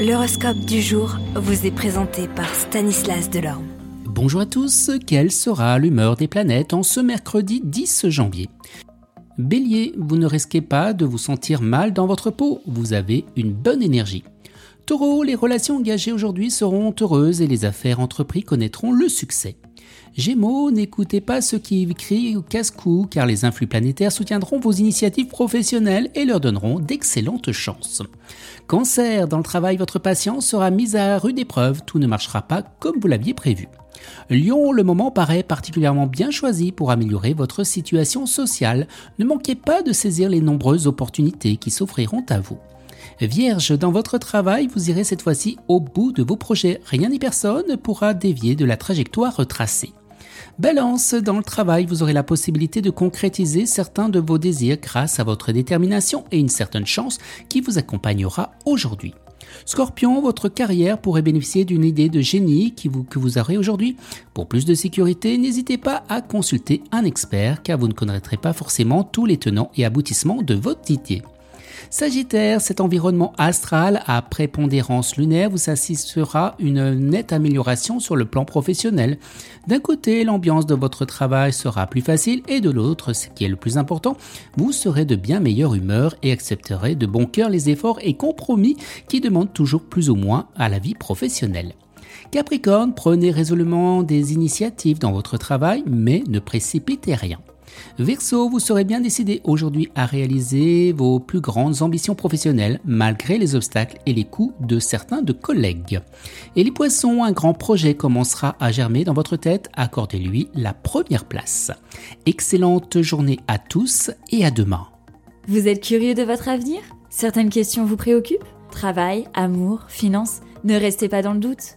L'horoscope du jour vous est présenté par Stanislas Delorme. Bonjour à tous, quelle sera l'humeur des planètes en ce mercredi 10 janvier? Bélier, vous ne risquez pas de vous sentir mal dans votre peau, vous avez une bonne énergie. Taureau, les relations engagées aujourd'hui seront heureuses et les affaires entreprises connaîtront le succès. Gémeaux, n'écoutez pas ceux qui crient au casse-cou car les influx planétaires soutiendront vos initiatives professionnelles et leur donneront d'excellentes chances. Cancer, dans le travail, votre patience sera mise à rude épreuve, tout ne marchera pas comme vous l'aviez prévu. Lion, le moment paraît particulièrement bien choisi pour améliorer votre situation sociale. Ne manquez pas de saisir les nombreuses opportunités qui s'offriront à vous. Vierge, dans votre travail, vous irez cette fois-ci au bout de vos projets. Rien ni personne ne pourra dévier de la trajectoire retracée. Balance, dans le travail, vous aurez la possibilité de concrétiser certains de vos désirs grâce à votre détermination et une certaine chance qui vous accompagnera aujourd'hui. Scorpion, votre carrière pourrait bénéficier d'une idée de génie que vous aurez aujourd'hui. Pour plus de sécurité, n'hésitez pas à consulter un expert car vous ne connaîtrez pas forcément tous les tenants et aboutissements de votre idée. Sagittaire, cet environnement astral à prépondérance lunaire vous assistera une nette amélioration sur le plan professionnel. D'un côté, l'ambiance de votre travail sera plus facile et de l'autre, ce qui est le plus important, vous serez de bien meilleure humeur et accepterez de bon cœur les efforts et compromis qui demandent toujours plus ou moins à la vie professionnelle. Capricorne, prenez résolument des initiatives dans votre travail, mais ne précipitez rien. Verseau, vous serez bien décidé aujourd'hui à réaliser vos plus grandes ambitions professionnelles malgré les obstacles et les coups de certains de collègues. Et les poissons, un grand projet commencera à germer dans votre tête, accordez-lui la première place. Excellente journée à tous et à demain. Vous êtes curieux de votre avenir? Certaines questions vous préoccupent? Travail, amour, finances? Ne restez pas dans le doute.